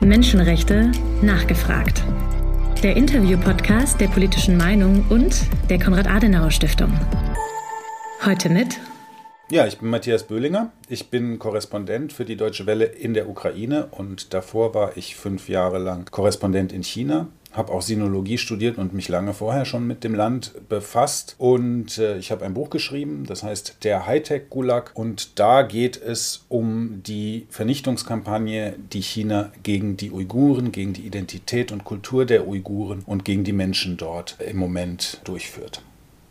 Menschenrechte nachgefragt. Der Interview-Podcast der politischen Meinung und der Konrad-Adenauer-Stiftung. Heute mit. Ja, ich bin Matthias Böhlinger. Ich bin Korrespondent für die Deutsche Welle in der Ukraine und davor war ich fünf Jahre lang Korrespondent in China habe auch Sinologie studiert und mich lange vorher schon mit dem Land befasst. Und äh, ich habe ein Buch geschrieben, das heißt Der Hightech-Gulag. Und da geht es um die Vernichtungskampagne, die China gegen die Uiguren, gegen die Identität und Kultur der Uiguren und gegen die Menschen dort im Moment durchführt.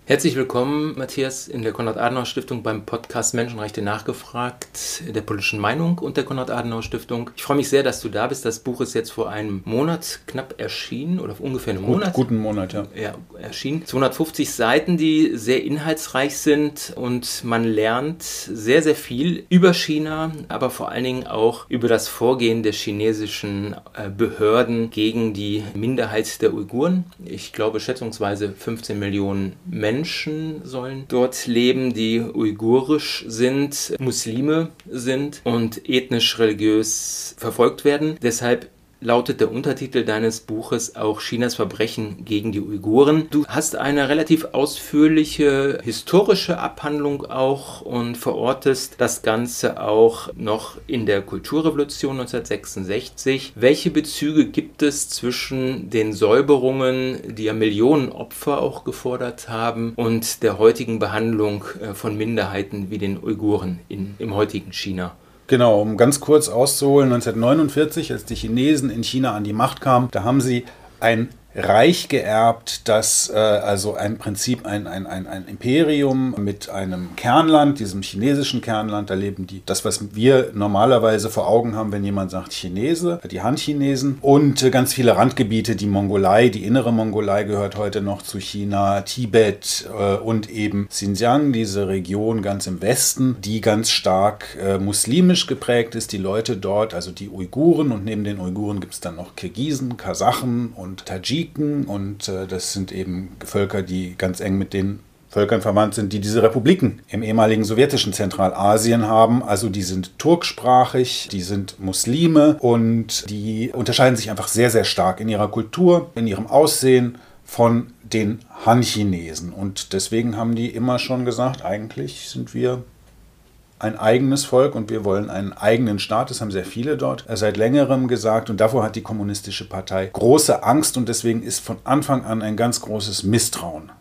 Herzlich willkommen, Matthias, in der Konrad-Adenauer-Stiftung beim Podcast Menschenrechte nachgefragt, der politischen Meinung und der Konrad-Adenauer-Stiftung. Ich freue mich sehr, dass du da bist. Das Buch ist jetzt vor einem Monat knapp erschienen oder ungefähr einem Monat. Guten Monat, ja. Ja, erschienen. 250 Seiten, die sehr inhaltsreich sind und man lernt sehr, sehr viel über China, aber vor allen Dingen auch über das Vorgehen der chinesischen äh, Behörden gegen die Minderheit der Uiguren. Ich glaube, schätzungsweise 15 Millionen Menschen Menschen sollen dort leben, die uigurisch sind, Muslime sind und ethnisch-religiös verfolgt werden. Deshalb lautet der Untertitel deines Buches auch Chinas Verbrechen gegen die Uiguren. Du hast eine relativ ausführliche historische Abhandlung auch und verortest das Ganze auch noch in der Kulturrevolution 1966. Welche Bezüge gibt es zwischen den Säuberungen, die ja Millionen Opfer auch gefordert haben, und der heutigen Behandlung äh, von Minderheiten wie den Uiguren in, im heutigen China? Genau, um ganz kurz auszuholen, 1949, als die Chinesen in China an die Macht kamen, da haben sie ein Reich geerbt, das äh, also ein Prinzip, ein, ein, ein, ein Imperium mit einem Kernland, diesem chinesischen Kernland, da leben die, das, was wir normalerweise vor Augen haben, wenn jemand sagt Chinese, die Han-Chinesen. Und äh, ganz viele Randgebiete, die Mongolei, die innere Mongolei gehört heute noch zu China, Tibet äh, und eben Xinjiang, diese Region ganz im Westen, die ganz stark äh, muslimisch geprägt ist, die Leute dort, also die Uiguren und neben den Uiguren gibt es dann noch Kirgisen, Kasachen und Tadschiken, Tadschiken und äh, das sind eben Völker, die ganz eng mit den Völkern verwandt sind, die diese Republiken im ehemaligen sowjetischen Zentralasien haben. Also die sind turksprachig, die sind Muslime und die unterscheiden sich einfach sehr, sehr stark in ihrer Kultur, in ihrem Aussehen von den Han-Chinesen. Und deswegen haben die immer schon gesagt, eigentlich sind wir ein eigenes Volk und wir wollen einen eigenen Staat. Das haben sehr viele dort seit längerem gesagt und davor hat die Kommunistische Partei große Angst und deswegen ist von Anfang an ein ganz großes Misstrauen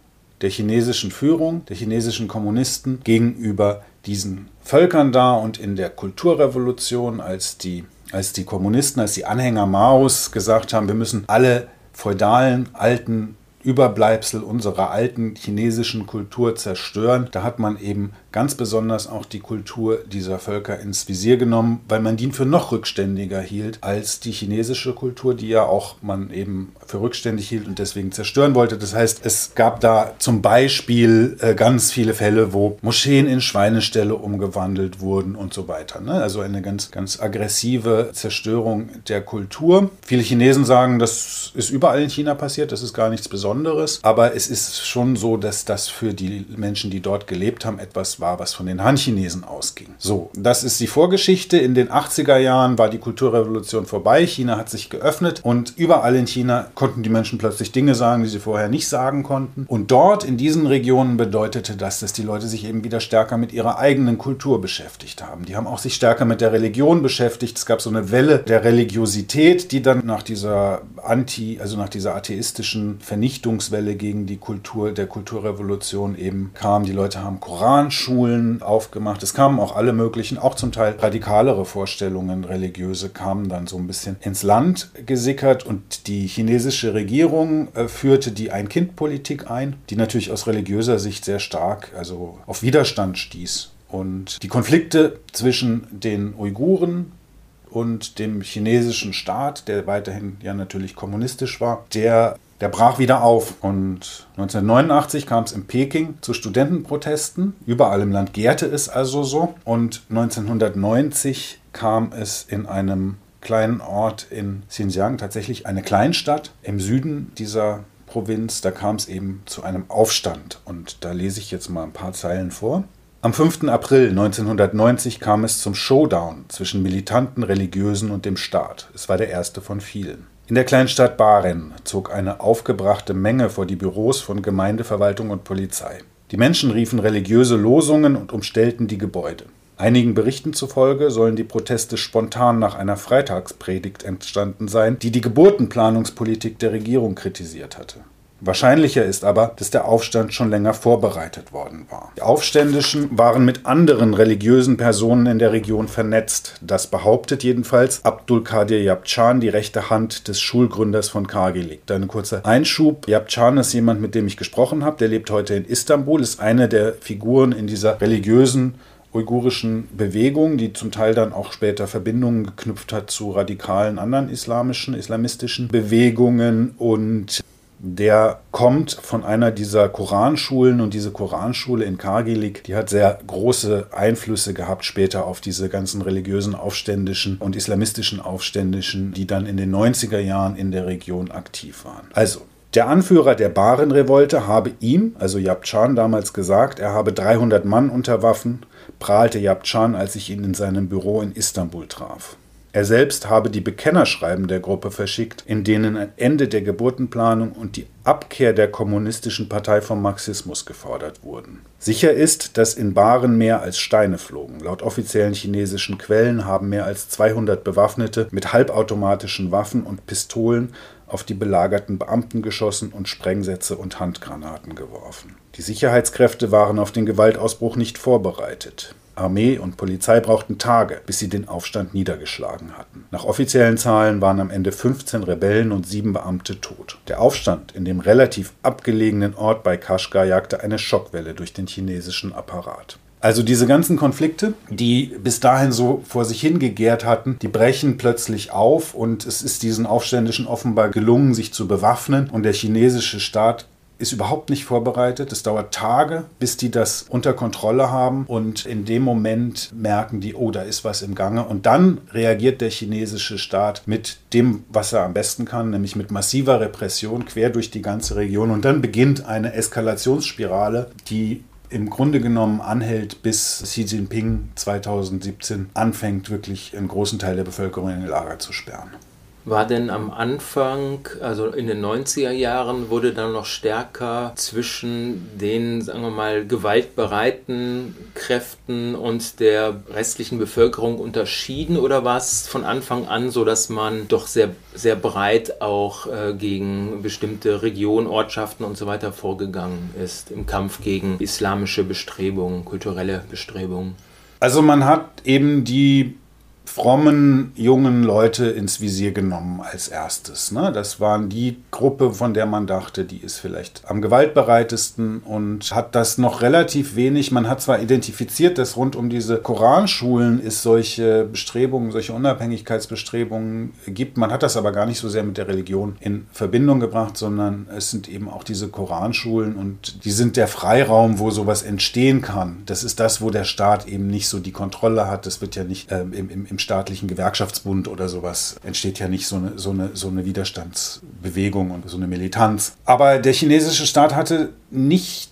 der chinesischen Führung, der chinesischen Kommunisten gegenüber diesen Völkern da und in der Kulturrevolution, als die, als die Kommunisten, als die Anhänger Maos gesagt haben, wir müssen alle feudalen alten Überbleibsel unserer alten chinesischen Kultur zerstören. Da hat man eben ganz besonders auch die Kultur dieser Völker ins Visier genommen, weil man die für noch rückständiger hielt als die chinesische Kultur, die ja auch man eben für rückständig hielt und deswegen zerstören wollte. Das heißt, es gab da zum Beispiel äh, ganz viele Fälle, wo Moscheen in Schweineställe umgewandelt wurden und so weiter. Ne? Also eine ganz, ganz aggressive Zerstörung der Kultur. Viele Chinesen sagen, das ist überall in China passiert, das ist gar nichts Besonderes, aber es ist schon so, dass das für die Menschen, die dort gelebt haben, etwas war, was von den Han-Chinesen ausging. So, das ist die Vorgeschichte. In den 80er Jahren war die Kulturrevolution vorbei, China hat sich geöffnet und überall in China konnten die Menschen plötzlich Dinge sagen, die sie vorher nicht sagen konnten. Und dort in diesen Regionen bedeutete das, dass die Leute sich eben wieder stärker mit ihrer eigenen Kultur beschäftigt haben. Die haben auch sich stärker mit der Religion beschäftigt. Es gab so eine Welle der Religiosität, die dann nach dieser Anti, also nach dieser atheistischen Vernichtungswelle gegen die Kultur der Kulturrevolution eben kam. Die Leute haben Koranschulen aufgemacht. Es kamen auch alle möglichen, auch zum Teil radikalere Vorstellungen, religiöse, kamen dann so ein bisschen ins Land gesickert und die chinesische Regierung äh, führte die Ein-Kind-Politik ein, die natürlich aus religiöser Sicht sehr stark also auf Widerstand stieß. Und die Konflikte zwischen den Uiguren und dem chinesischen Staat, der weiterhin ja natürlich kommunistisch war, der, der brach wieder auf. Und 1989 kam es in Peking zu Studentenprotesten. Überall im Land gärte es also so. Und 1990 kam es in einem kleinen Ort in Xinjiang, tatsächlich eine Kleinstadt im Süden dieser Provinz. Da kam es eben zu einem Aufstand. Und da lese ich jetzt mal ein paar Zeilen vor. Am 5. April 1990 kam es zum Showdown zwischen militanten Religiösen und dem Staat. Es war der erste von vielen. In der Kleinstadt Baren zog eine aufgebrachte Menge vor die Büros von Gemeindeverwaltung und Polizei. Die Menschen riefen religiöse Losungen und umstellten die Gebäude. Einigen Berichten zufolge sollen die Proteste spontan nach einer Freitagspredigt entstanden sein, die die Geburtenplanungspolitik der Regierung kritisiert hatte. Wahrscheinlicher ist aber, dass der Aufstand schon länger vorbereitet worden war. Die Aufständischen waren mit anderen religiösen Personen in der Region vernetzt. Das behauptet jedenfalls Abdul Qadir Yabchan, die rechte Hand des Schulgründers von Kargilik. Ein kurzer Einschub. Yabchan ist jemand, mit dem ich gesprochen habe. Der lebt heute in Istanbul, ist eine der Figuren in dieser religiösen uigurischen Bewegung, die zum Teil dann auch später Verbindungen geknüpft hat zu radikalen anderen islamischen, islamistischen Bewegungen und der kommt von einer dieser Koranschulen und diese Koranschule in Kargilik, die hat sehr große Einflüsse gehabt später auf diese ganzen religiösen Aufständischen und islamistischen Aufständischen, die dann in den 90er Jahren in der Region aktiv waren. Also, der Anführer der Baren-Revolte habe ihm, also Yabchan, damals gesagt, er habe 300 Mann unter Waffen, prahlte Yabchan, als ich ihn in seinem Büro in Istanbul traf. Er selbst habe die Bekennerschreiben der Gruppe verschickt, in denen ein Ende der Geburtenplanung und die Abkehr der kommunistischen Partei vom Marxismus gefordert wurden. Sicher ist, dass in Baren mehr als Steine flogen. Laut offiziellen chinesischen Quellen haben mehr als 200 Bewaffnete mit halbautomatischen Waffen und Pistolen auf die belagerten Beamten geschossen und Sprengsätze und Handgranaten geworfen. Die Sicherheitskräfte waren auf den Gewaltausbruch nicht vorbereitet. Armee und Polizei brauchten Tage, bis sie den Aufstand niedergeschlagen hatten. Nach offiziellen Zahlen waren am Ende 15 Rebellen und sieben Beamte tot. Der Aufstand in dem relativ abgelegenen Ort bei Kashgar jagte eine Schockwelle durch den chinesischen Apparat. Also diese ganzen Konflikte, die bis dahin so vor sich hingegärt hatten, die brechen plötzlich auf und es ist diesen Aufständischen offenbar gelungen, sich zu bewaffnen und der chinesische Staat ist überhaupt nicht vorbereitet. Es dauert Tage, bis die das unter Kontrolle haben und in dem Moment merken die, oh, da ist was im Gange. Und dann reagiert der chinesische Staat mit dem, was er am besten kann, nämlich mit massiver Repression quer durch die ganze Region. Und dann beginnt eine Eskalationsspirale, die im Grunde genommen anhält, bis Xi Jinping 2017 anfängt, wirklich einen großen Teil der Bevölkerung in den Lager zu sperren. War denn am Anfang, also in den 90er Jahren, wurde dann noch stärker zwischen den, sagen wir mal, gewaltbereiten Kräften und der restlichen Bevölkerung unterschieden oder war es von Anfang an so, dass man doch sehr, sehr breit auch äh, gegen bestimmte Regionen, Ortschaften und so weiter vorgegangen ist im Kampf gegen islamische Bestrebungen, kulturelle Bestrebungen? Also man hat eben die frommen jungen Leute ins Visier genommen als erstes. Ne? Das waren die Gruppe, von der man dachte, die ist vielleicht am gewaltbereitesten und hat das noch relativ wenig. Man hat zwar identifiziert, dass rund um diese Koranschulen es solche Bestrebungen, solche Unabhängigkeitsbestrebungen gibt. Man hat das aber gar nicht so sehr mit der Religion in Verbindung gebracht, sondern es sind eben auch diese Koranschulen und die sind der Freiraum, wo sowas entstehen kann. Das ist das, wo der Staat eben nicht so die Kontrolle hat. Das wird ja nicht äh, im, im, im staatlichen Gewerkschaftsbund oder sowas entsteht ja nicht so eine, so eine, so eine Widerstandsbewegung und so eine Militanz. Aber der chinesische Staat hatte nicht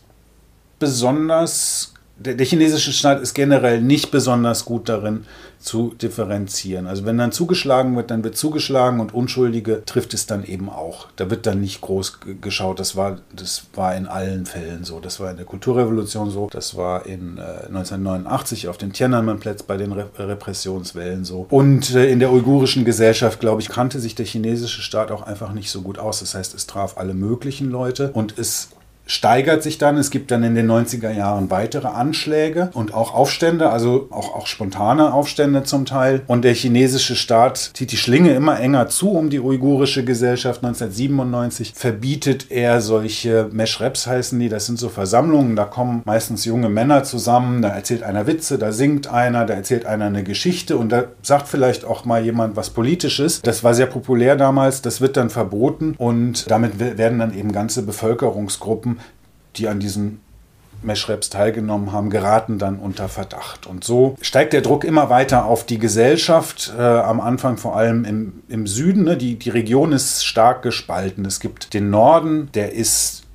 besonders der, der, chinesische Staat ist generell nicht besonders gut darin zu differenzieren. Also wenn dann zugeschlagen wird, dann wird zugeschlagen und Unschuldige trifft es dann eben auch. Da wird dann nicht groß geschaut. Das war, das war in allen Fällen so. Das war in der Kulturrevolution so. Das war in äh, 1989 auf den Tiananmen-Plätz bei den Re Repressionswellen so. Und äh, in der uigurischen Gesellschaft, glaube ich, kannte sich der chinesische Staat auch einfach nicht so gut aus. Das heißt, es traf alle möglichen Leute und es steigert sich dann. Es gibt dann in den 90er Jahren weitere Anschläge und auch Aufstände, also auch, auch spontane Aufstände zum Teil. Und der chinesische Staat zieht die Schlinge immer enger zu um die uigurische Gesellschaft. 1997 verbietet er solche Meshreps heißen die. Das sind so Versammlungen, da kommen meistens junge Männer zusammen, da erzählt einer Witze, da singt einer, da erzählt einer eine Geschichte und da sagt vielleicht auch mal jemand was Politisches. Das war sehr populär damals, das wird dann verboten und damit werden dann eben ganze Bevölkerungsgruppen die an diesen Meschreps teilgenommen haben, geraten dann unter Verdacht. Und so steigt der Druck immer weiter auf die Gesellschaft, äh, am Anfang vor allem im, im Süden. Ne? Die, die Region ist stark gespalten. Es gibt den Norden, der ist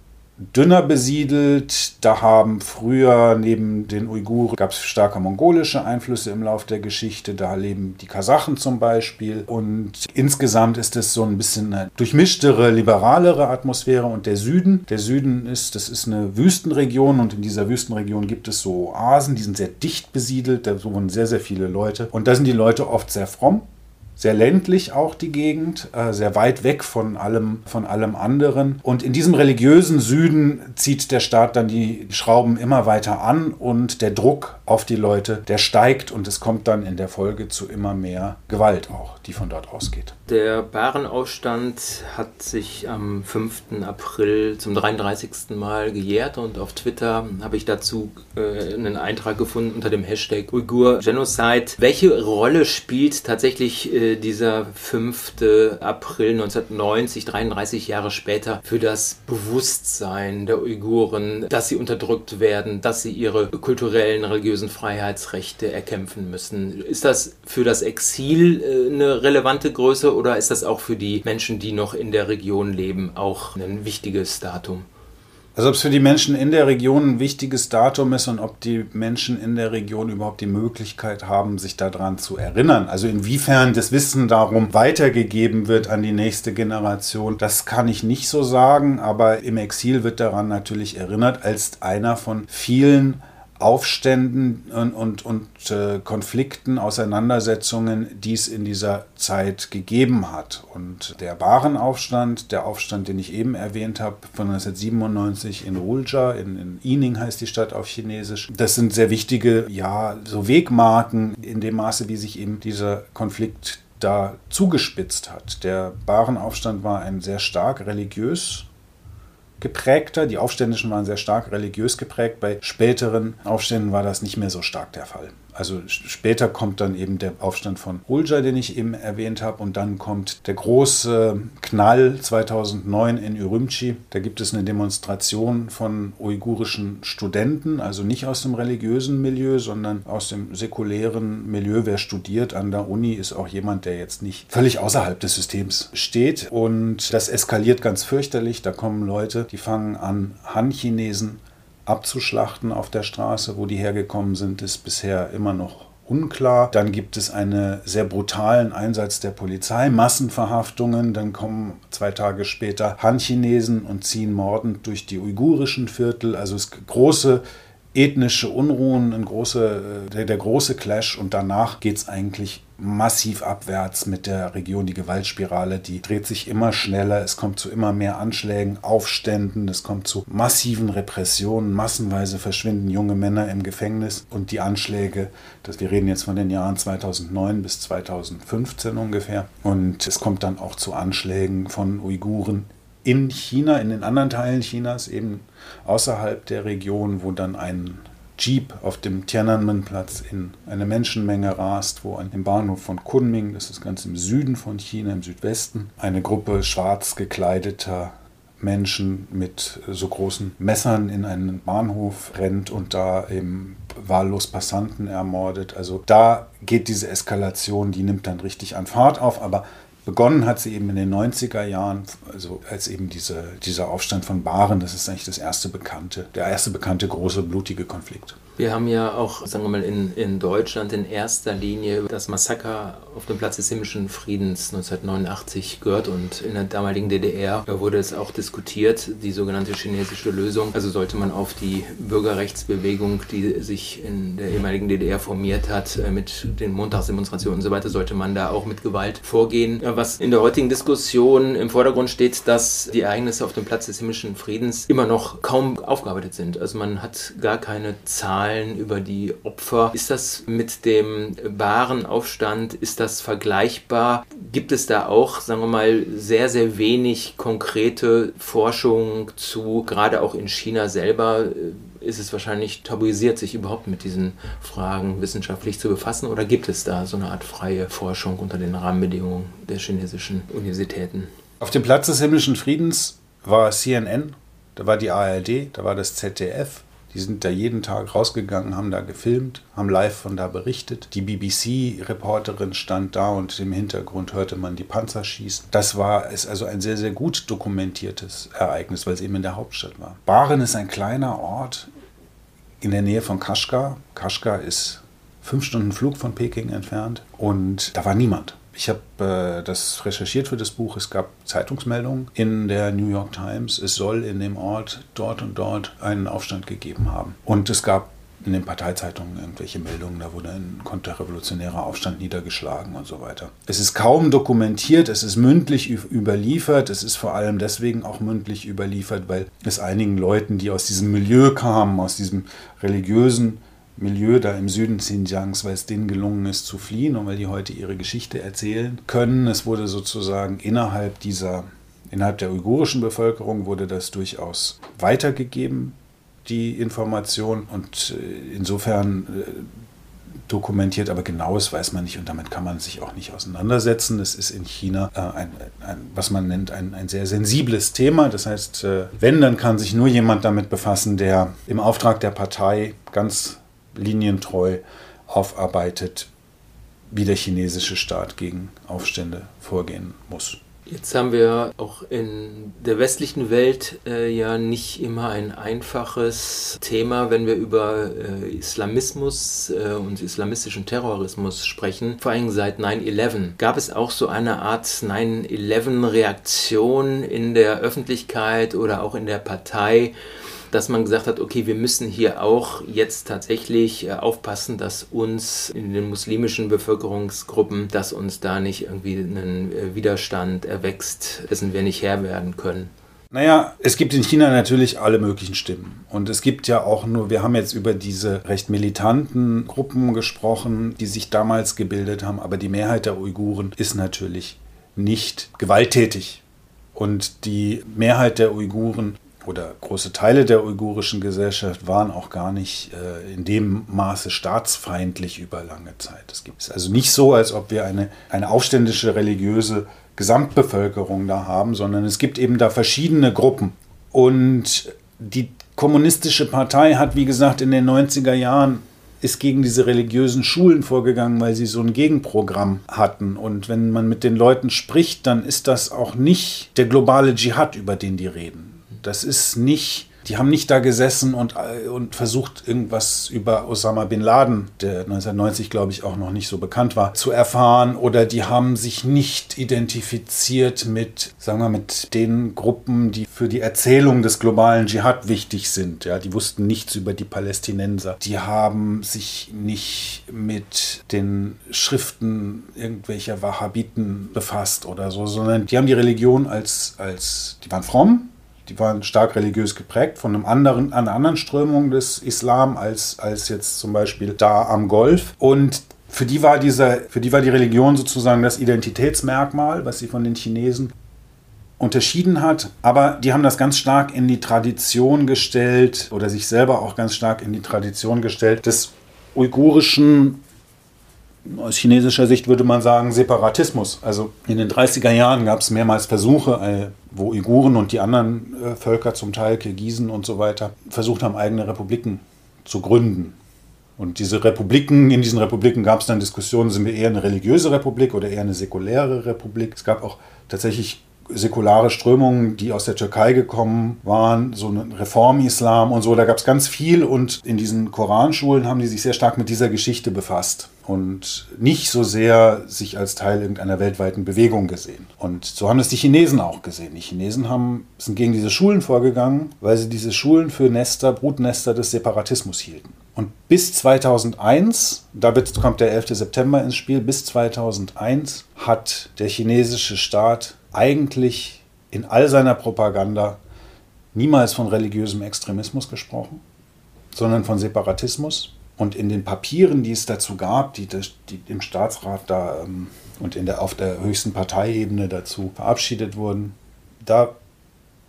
dünner besiedelt. Da haben früher neben den Uiguren gab es starke mongolische Einflüsse im Laufe der Geschichte. Da leben die Kasachen zum Beispiel. Und insgesamt ist es so ein bisschen eine durchmischtere, liberalere Atmosphäre. Und der Süden, der Süden ist, das ist eine Wüstenregion und in dieser Wüstenregion gibt es so Oasen, die sind sehr dicht besiedelt. Da wohnen sehr, sehr viele Leute. Und da sind die Leute oft sehr fromm sehr ländlich auch die Gegend, äh, sehr weit weg von allem, von allem anderen. Und in diesem religiösen Süden zieht der Staat dann die Schrauben immer weiter an und der Druck auf die Leute, der steigt und es kommt dann in der Folge zu immer mehr Gewalt auch, die von dort ausgeht. Der Barenausstand hat sich am 5. April zum 33. Mal gejährt und auf Twitter habe ich dazu äh, einen Eintrag gefunden unter dem Hashtag Uigur Genocide. Welche Rolle spielt tatsächlich äh, dieser 5. April 1990, 33 Jahre später, für das Bewusstsein der Uiguren, dass sie unterdrückt werden, dass sie ihre kulturellen, religiösen Freiheitsrechte erkämpfen müssen? Ist das für das Exil äh, eine relevante Größe oder ist das auch für die Menschen, die noch in der Region leben, auch ein wichtiges Datum? Also ob es für die Menschen in der Region ein wichtiges Datum ist und ob die Menschen in der Region überhaupt die Möglichkeit haben, sich daran zu erinnern. Also inwiefern das Wissen darum weitergegeben wird an die nächste Generation, das kann ich nicht so sagen, aber im Exil wird daran natürlich erinnert als einer von vielen Aufständen und, und, und äh, Konflikten, Auseinandersetzungen, die es in dieser Zeit gegeben hat. Und der Barenaufstand, der Aufstand, den ich eben erwähnt habe, von 1997 in Rulja, in, in Ining heißt die Stadt auf Chinesisch, das sind sehr wichtige, ja, so Wegmarken in dem Maße, wie sich eben dieser Konflikt da zugespitzt hat. Der Barenaufstand war ein sehr stark religiös geprägter. Die Aufständischen waren sehr stark religiös geprägt. Bei späteren Aufständen war das nicht mehr so stark der Fall. Also später kommt dann eben der Aufstand von Ulja, den ich eben erwähnt habe, und dann kommt der große Knall 2009 in Ürümqi. Da gibt es eine Demonstration von uigurischen Studenten, also nicht aus dem religiösen Milieu, sondern aus dem säkulären Milieu. Wer studiert an der Uni, ist auch jemand, der jetzt nicht völlig außerhalb des Systems steht. Und das eskaliert ganz fürchterlich. Da kommen Leute, die fangen an, Han-Chinesen abzuschlachten auf der Straße. Wo die hergekommen sind, ist bisher immer noch unklar. Dann gibt es einen sehr brutalen Einsatz der Polizei, Massenverhaftungen. Dann kommen zwei Tage später Han-Chinesen und ziehen mordend durch die uigurischen Viertel. Also es große ethnische Unruhen, ein große, äh, der, der große Clash und danach geht es eigentlich massiv abwärts mit der Region. Die Gewaltspirale, die dreht sich immer schneller, es kommt zu immer mehr Anschlägen, Aufständen, es kommt zu massiven Repressionen, massenweise verschwinden junge Männer im Gefängnis und die Anschläge, das, wir reden jetzt von den Jahren 2009 bis 2015 ungefähr und es kommt dann auch zu Anschlägen von Uiguren in China, in den anderen Teilen Chinas, eben außerhalb der Region, wo dann ein Jeep auf dem Tiananmen-Platz in eine Menschenmenge rast, wo an dem Bahnhof von Kunming, das ist ganz im Süden von China, im Südwesten, eine Gruppe schwarz gekleideter Menschen mit so großen Messern in einen Bahnhof rennt und da eben wahllos Passanten ermordet. Also da geht diese Eskalation, die nimmt dann richtig an Fahrt auf, aber Begonnen hat sie eben in den 90er Jahren, also als eben diese, dieser Aufstand von Baren, das ist eigentlich das erste bekannte, der erste bekannte große blutige Konflikt. Wir haben ja auch, sagen wir mal, in, in Deutschland in erster Linie das Massaker auf dem Platz des Himmlischen Friedens 1989 gehört und in der damaligen DDR wurde es auch diskutiert, die sogenannte chinesische Lösung. Also sollte man auf die Bürgerrechtsbewegung, die sich in der ehemaligen DDR formiert hat, äh, mit den Montagsdemonstrationen und so weiter, sollte man da auch mit Gewalt vorgehen. Was in der heutigen Diskussion im Vordergrund steht, dass die Ereignisse auf dem Platz des Himmlischen Friedens immer noch kaum aufgearbeitet sind. Also man hat gar keine Zahlen Zahlen über die Opfer. Ist das mit dem wahren Aufstand, ist das vergleichbar? Gibt es da auch, sagen wir mal, sehr, sehr wenig konkrete Forschung zu, gerade auch in China selber? ist es wahrscheinlich tabuisiert, sich überhaupt mit diesen Fragen wissenschaftlich zu befassen? Oder gibt es da so eine Art freie Forschung unter den Rahmenbedingungen der chinesischen Universitäten? Auf dem Platz des himmlischen Friedens war CNN, da war die ARD, da war das ZDF, Die sind da jeden Tag rausgegangen, haben da gefilmt, haben live von da berichtet. Die BBC-Reporterin stand da und im Hintergrund hörte man die Panzer schießen. Das war ist also ein sehr, sehr gut dokumentiertes Ereignis, weil es eben in der Hauptstadt war. Baren ist ein kleiner Ort in der Nähe von Kashgar. Kashgar ist fünf Stunden Flug von Peking entfernt und da war niemand. Ich habe äh, das recherchiert für das Buch. Es gab Zeitungsmeldungen in der New York Times. Es soll in dem Ort dort und dort einen Aufstand gegeben haben. Und es gab in den Parteizeitungen irgendwelche Meldungen, da wurde ein konterrevolutionärer Aufstand niedergeschlagen und so weiter. Es ist kaum dokumentiert, es ist mündlich überliefert, es ist vor allem deswegen auch mündlich überliefert, weil es einigen Leuten, die aus diesem Milieu kamen, aus diesem religiösen Milieu da im Süden Xinjiangs, weil es denen gelungen ist zu fliehen und weil die heute ihre Geschichte erzählen können. Es wurde sozusagen innerhalb dieser, innerhalb der uigurischen Bevölkerung wurde das durchaus weitergegeben, die Information und äh, insofern äh, dokumentiert, aber genaues weiß man nicht und damit kann man sich auch nicht auseinandersetzen. Es ist in China äh, ein, ein, was man nennt, ein, ein sehr sensibles Thema. Das heißt, wenn, dann kann sich nur jemand damit befassen, der im Auftrag der Partei ganz linientreu aufarbeitet, wie der chinesische Staat gegen Aufstände vorgehen muss. Jetzt haben wir auch in der westlichen Welt äh, ja nicht immer ein einfaches Thema, wenn wir über äh, Islamismus äh, und islamistischen Terrorismus sprechen. Vor allem seit 9-11 gab es auch so eine Art 9-11-Reaktion in der Öffentlichkeit oder auch in der Partei dass man gesagt hat, okay, wir müssen hier auch jetzt tatsächlich äh, aufpassen, dass uns in den muslimischen Bevölkerungsgruppen, dass uns da nicht irgendwie ein äh, Widerstand erwächst, dessen wir nicht Herr werden können. Naja, es gibt in China natürlich alle möglichen Stimmen. Und es gibt ja auch nur, wir haben jetzt über diese recht militanten Gruppen gesprochen, die sich damals gebildet haben, aber die Mehrheit der Uiguren ist natürlich nicht gewalttätig. Und die Mehrheit der Uiguren oder große Teile der uigurischen Gesellschaft waren auch gar nicht äh, in dem Maße staatsfeindlich über lange Zeit. Es gibt also nicht so, als ob wir eine, eine aufständische religiöse Gesamtbevölkerung da haben, sondern es gibt eben da verschiedene Gruppen. Und die kommunistische Partei hat, wie gesagt, in den 90er Jahren ist gegen diese religiösen Schulen vorgegangen, weil sie so ein Gegenprogramm hatten. Und wenn man mit den Leuten spricht, dann ist das auch nicht der globale Dschihad, über den die reden das ist nicht, die haben nicht da gesessen und, und versucht, irgendwas über Osama bin Laden, der 1990, glaube ich, auch noch nicht so bekannt war, zu erfahren. Oder die haben sich nicht identifiziert mit, sagen wir, mit den Gruppen, die für die Erzählung des globalen Dschihad wichtig sind. Ja, die wussten nichts über die Palästinenser. Die haben sich nicht mit den Schriften irgendwelcher Wahhabiten befasst oder so, sondern die haben die Religion als, als die waren fromm, die waren stark religiös geprägt von einem anderen, einer anderen Strömung des Islam als, als jetzt zum Beispiel da am Golf. Und für die, war dieser, für die war die Religion sozusagen das Identitätsmerkmal, was sie von den Chinesen unterschieden hat, aber die haben das ganz stark in die Tradition gestellt oder sich selber auch ganz stark in die Tradition gestellt des uigurischen aus chinesischer Sicht würde man sagen Separatismus. Also in den 30er Jahren gab es mehrmals Versuche, äh, wo Uiguren und die anderen äh, Völker, zum Teil Kirgisen und so weiter, versucht haben, eigene Republiken zu gründen. Und diese Republiken, in diesen Republiken gab es dann Diskussionen, sind wir eher eine religiöse Republik oder eher eine säkuläre Republik. Es gab auch tatsächlich säkulare Strömungen, die aus der Türkei gekommen waren, so ein Reformislam und so. Da gab es ganz viel und in diesen Koranschulen haben die sich sehr stark mit dieser Geschichte befasst und nicht so sehr sich als Teil irgendeiner weltweiten Bewegung gesehen. Und so haben es die Chinesen auch gesehen. Die Chinesen haben, sind gegen diese Schulen vorgegangen, weil sie diese Schulen für Nester, Brutnester des Separatismus hielten. Und bis 2001, da kommt der 11. September ins Spiel, bis 2001 hat der chinesische Staat eigentlich in all seiner Propaganda niemals von religiösem Extremismus gesprochen, sondern von Separatismus. Und in den Papieren, die es dazu gab, die, die im Staatsrat da ähm, und in der, auf der höchsten Parteiebene dazu verabschiedet wurden, da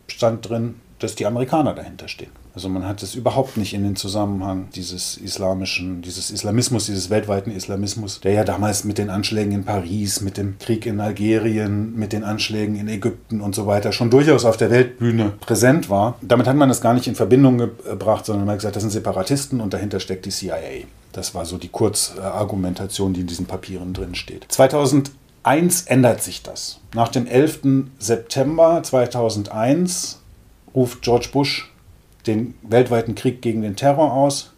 stand drin, dass die Amerikaner dahinter stehen. Also man hat es überhaupt nicht in den Zusammenhang dieses islamischen, dieses Islamismus, dieses weltweiten Islamismus, der ja damals mit den Anschlägen in Paris, mit dem Krieg in Algerien, mit den Anschlägen in Ägypten und so weiter schon durchaus auf der Weltbühne präsent war. Damit hat man das gar nicht in Verbindung gebracht, sondern man hat gesagt, das sind Separatisten und dahinter steckt die CIA. Das war so die Kurzargumentation, die in diesen Papieren drin steht. 2001 ändert sich das. Nach dem 11. September 2001 ruft George Bush den weltweiten Krieg gegen den Terror aus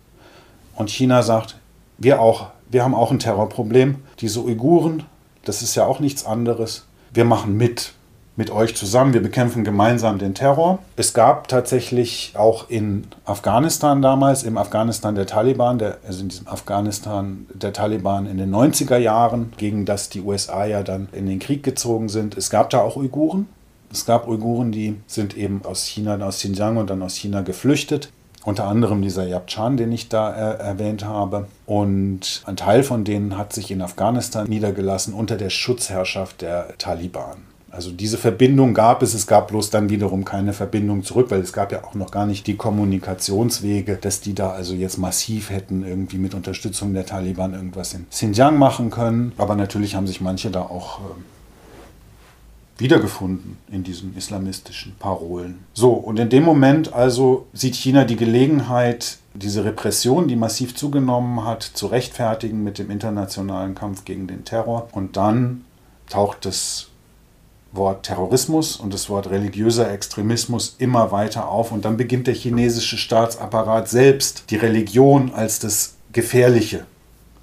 und China sagt, wir auch, wir haben auch ein Terrorproblem. Diese Uiguren, das ist ja auch nichts anderes. Wir machen mit mit euch zusammen. Wir bekämpfen gemeinsam den Terror. Es gab tatsächlich auch in Afghanistan damals, im Afghanistan der Taliban, der, also in diesem Afghanistan der Taliban in den 90er Jahren, gegen das die USA ja dann in den Krieg gezogen sind. Es gab da auch Uiguren. Es gab Uiguren, die sind eben aus China, aus Xinjiang und dann aus China geflüchtet. Unter anderem dieser Yabchan, den ich da äh, erwähnt habe. Und ein Teil von denen hat sich in Afghanistan niedergelassen unter der Schutzherrschaft der Taliban. Also diese Verbindung gab es, es gab bloß dann wiederum keine Verbindung zurück, weil es gab ja auch noch gar nicht die Kommunikationswege, dass die da also jetzt massiv hätten irgendwie mit Unterstützung der Taliban irgendwas in Xinjiang machen können. Aber natürlich haben sich manche da auch äh, wiedergefunden in diesen islamistischen Parolen. So, und in dem Moment also sieht China die Gelegenheit, diese Repression, die massiv zugenommen hat, zu rechtfertigen mit dem internationalen Kampf gegen den Terror. Und dann taucht das Wort Terrorismus und das Wort religiöser Extremismus immer weiter auf. Und dann beginnt der chinesische Staatsapparat selbst die Religion als das Gefährliche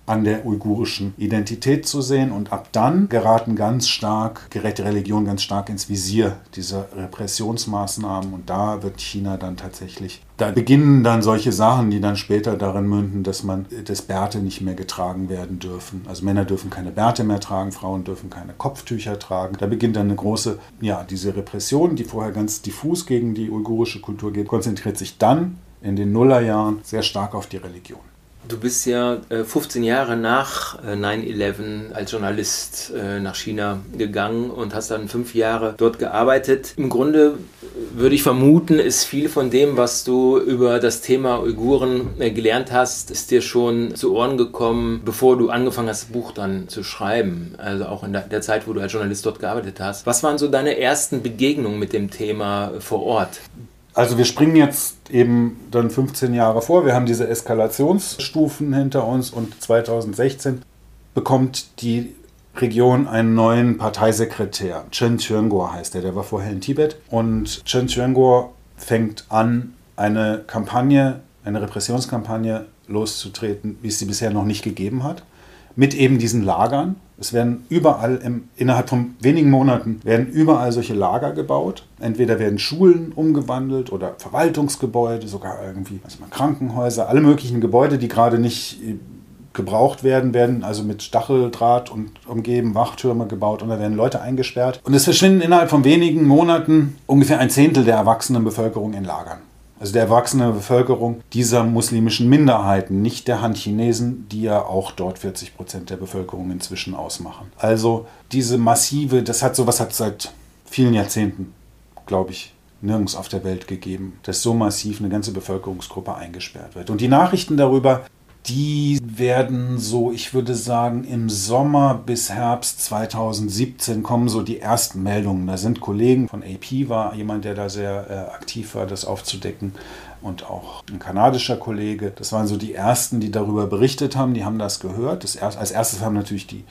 an der uigurischen Identität zu sehen. Und ab dann geraten ganz stark, gerät die Religion ganz stark ins Visier dieser Repressionsmaßnahmen. Und da wird China dann tatsächlich, da beginnen dann solche Sachen, die dann später darin münden, dass man, dass Bärte nicht mehr getragen werden dürfen. Also Männer dürfen keine Bärte mehr tragen, Frauen dürfen keine Kopftücher tragen. Da beginnt dann eine große, ja, diese Repression, die vorher ganz diffus gegen die uigurische Kultur geht, konzentriert sich dann in den Nullerjahren sehr stark auf die Religion. Du bist ja 15 äh, Jahre nach 9-11 äh, als Journalist äh, nach China gegangen und hast dann fünf Jahre dort gearbeitet. Im Grunde würde ich vermuten, ist viel von dem, was du über das Thema Uiguren gelernt hast, ist dir schon zu Ohren gekommen, bevor du angefangen hast, das Buch dann zu schreiben. Also auch in der Zeit, wo du als Journalist dort gearbeitet hast. Was waren so deine ersten Begegnungen mit dem Thema vor Ort? Also wir springen jetzt eben dann 15 Jahre vor. Wir haben diese Eskalationsstufen hinter uns und 2016 bekommt die Region einen neuen Parteisekretär. Chen Chuangguo heißt er, der war vorher in Tibet. Und Chen Chuangguo fängt an, eine Kampagne, eine Repressionskampagne loszutreten, wie es sie bisher noch nicht gegeben hat mit eben diesen Lagern. Es werden überall, im, innerhalb von wenigen Monaten, werden überall solche Lager gebaut. Entweder werden Schulen umgewandelt oder Verwaltungsgebäude, sogar irgendwie also Krankenhäuser, alle möglichen Gebäude, die gerade nicht äh, gebraucht werden, werden also mit Stacheldraht und umgeben, Wachtürme gebaut und da werden Leute eingesperrt. Und es verschwinden innerhalb von wenigen Monaten ungefähr ein Zehntel der erwachsenen Bevölkerung in Lagern also der erwachsenen Bevölkerung dieser muslimischen Minderheiten, nicht der Han-Chinesen, die ja auch dort 40 Prozent der Bevölkerung inzwischen ausmachen. Also diese massive, das hat sowas hat seit vielen Jahrzehnten, glaube ich, nirgends auf der Welt gegeben, dass so massiv eine ganze Bevölkerungsgruppe eingesperrt wird. Und die Nachrichten darüber die werden so, ich würde sagen, im Sommer bis Herbst 2017 kommen so die ersten Meldungen. Da sind Kollegen von AP, war jemand, der da sehr äh, aktiv war, das aufzudecken. Und auch ein kanadischer Kollege. Das waren so die ersten, die darüber berichtet haben. Die haben das gehört. Das erst, als erstes haben natürlich die